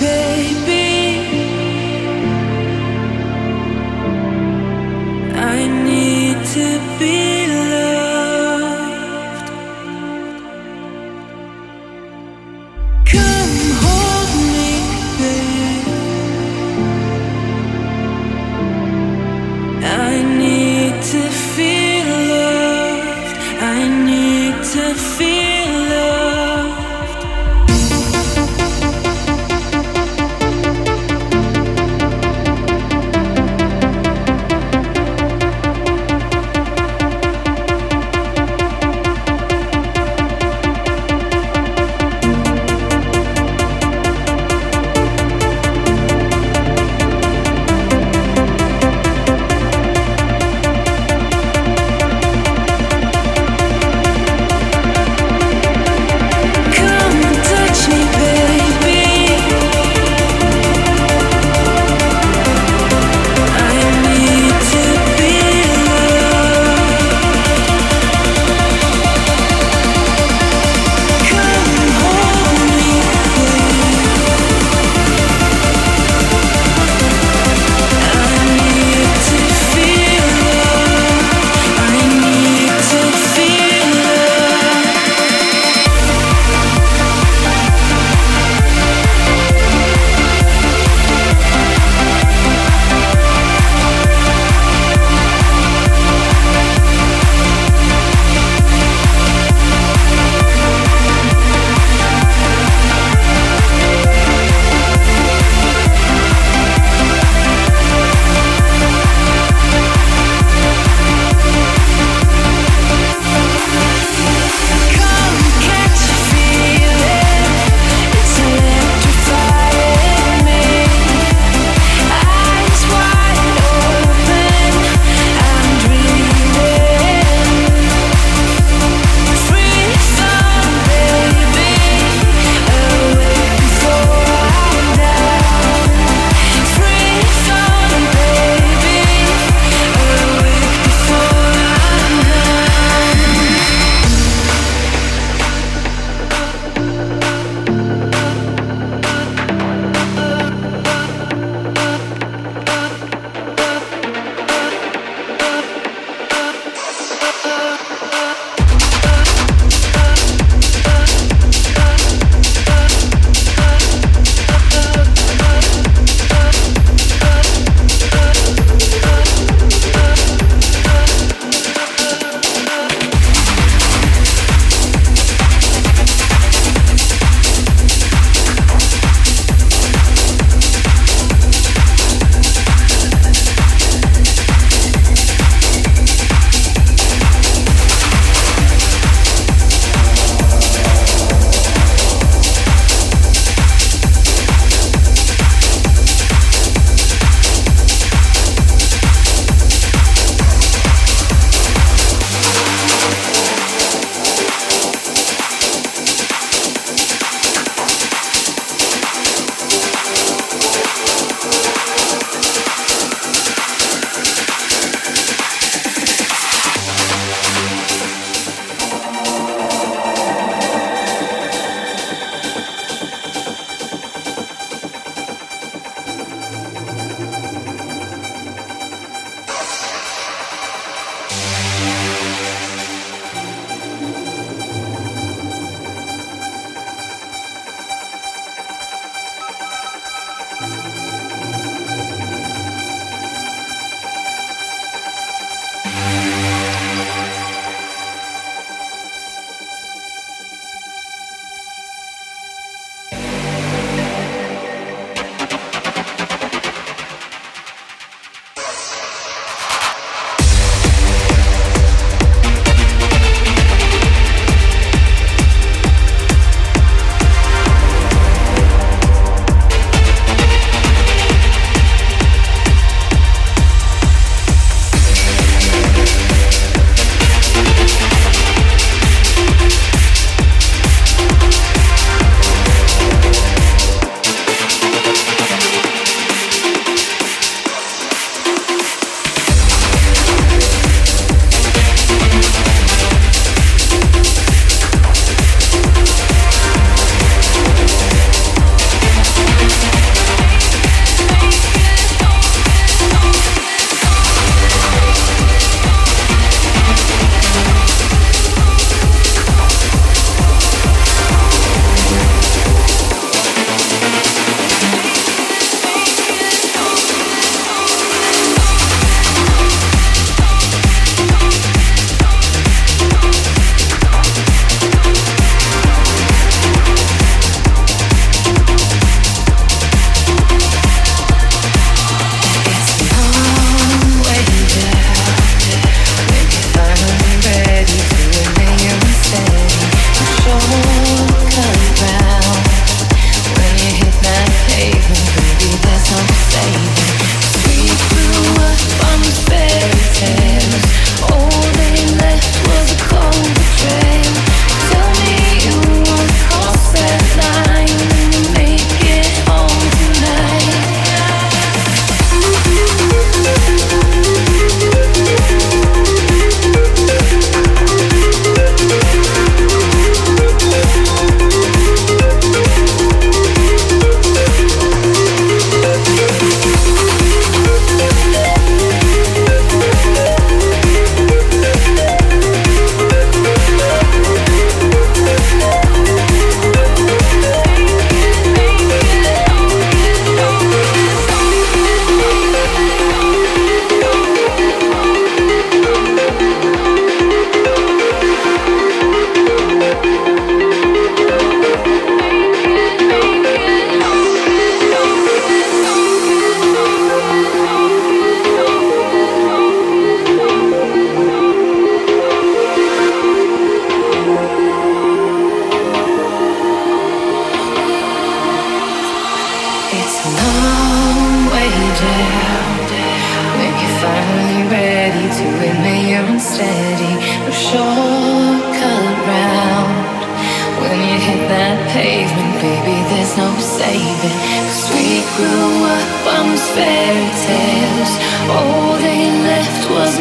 there. To admit you're unsteady. No shortcut round. When you hit that pavement, baby, there's no saving. Cause we grew up on fairy tales. All they left was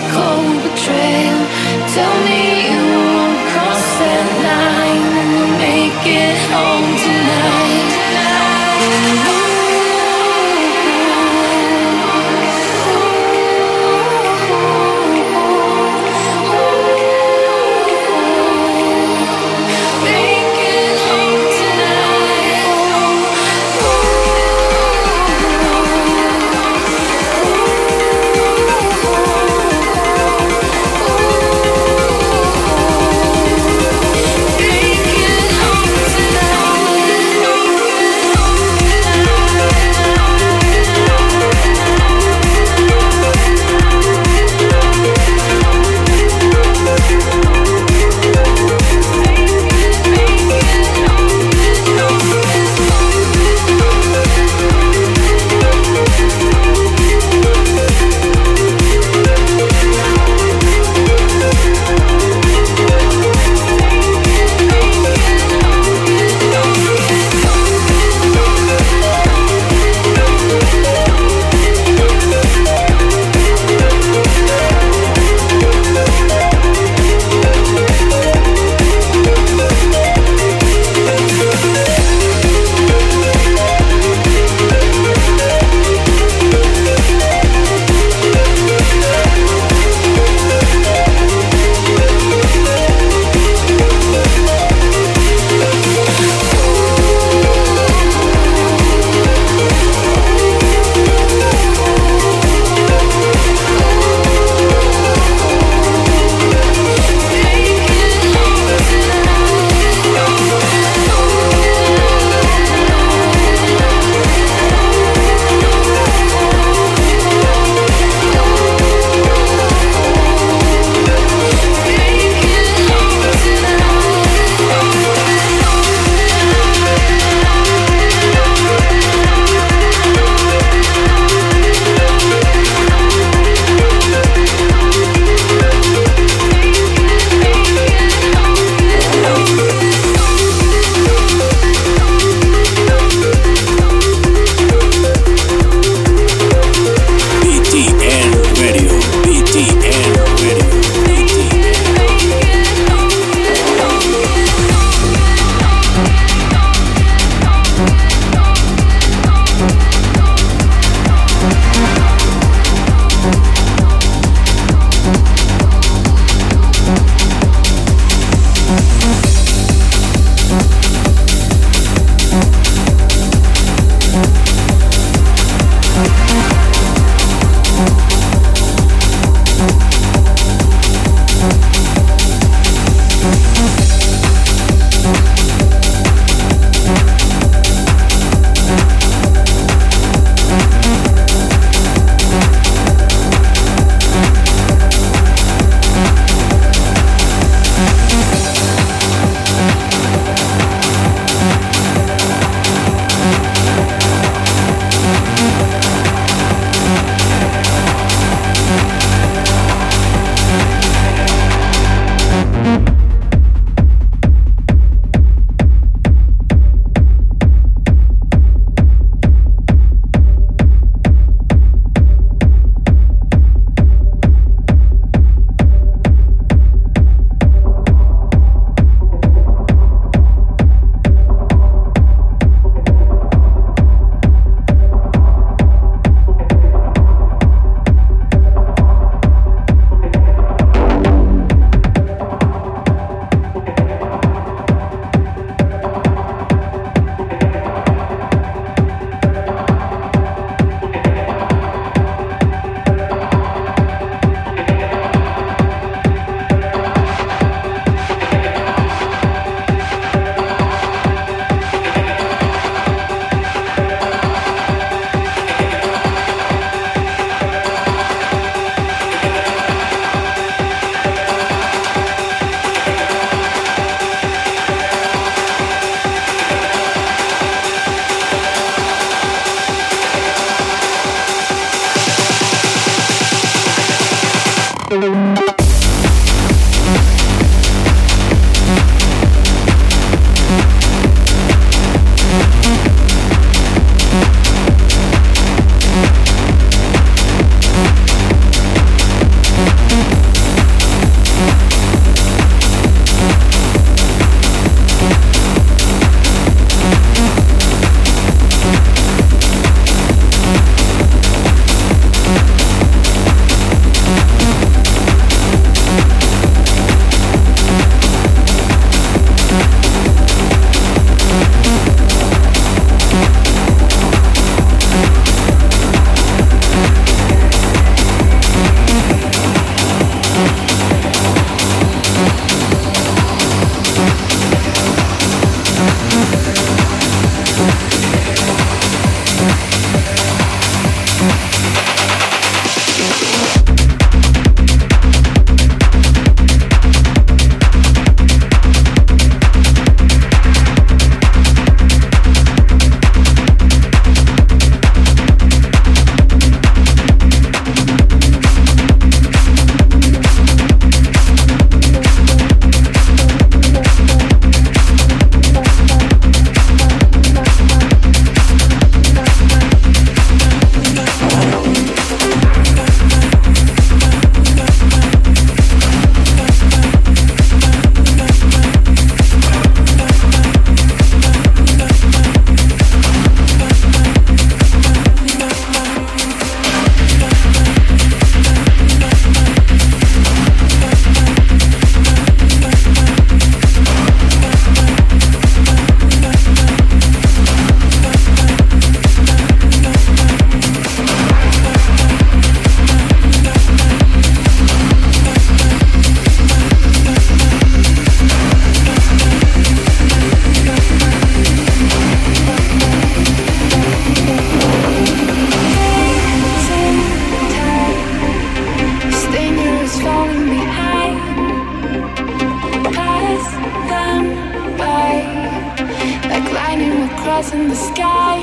stars in the sky,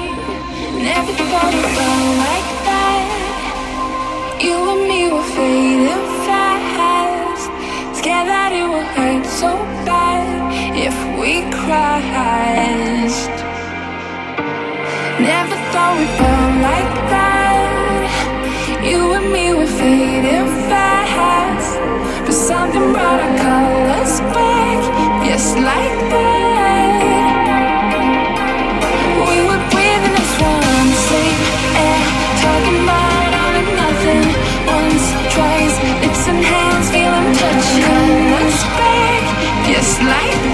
and everything got to like that. You and me were fading fast. Scared that it would hurt so bad if we crashed. Never thought we'd burn like that. You and me were fading fast, but something brought our colors back, just like that. Life.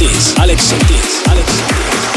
Ortiz. Alex Ortiz. Alex Ortiz.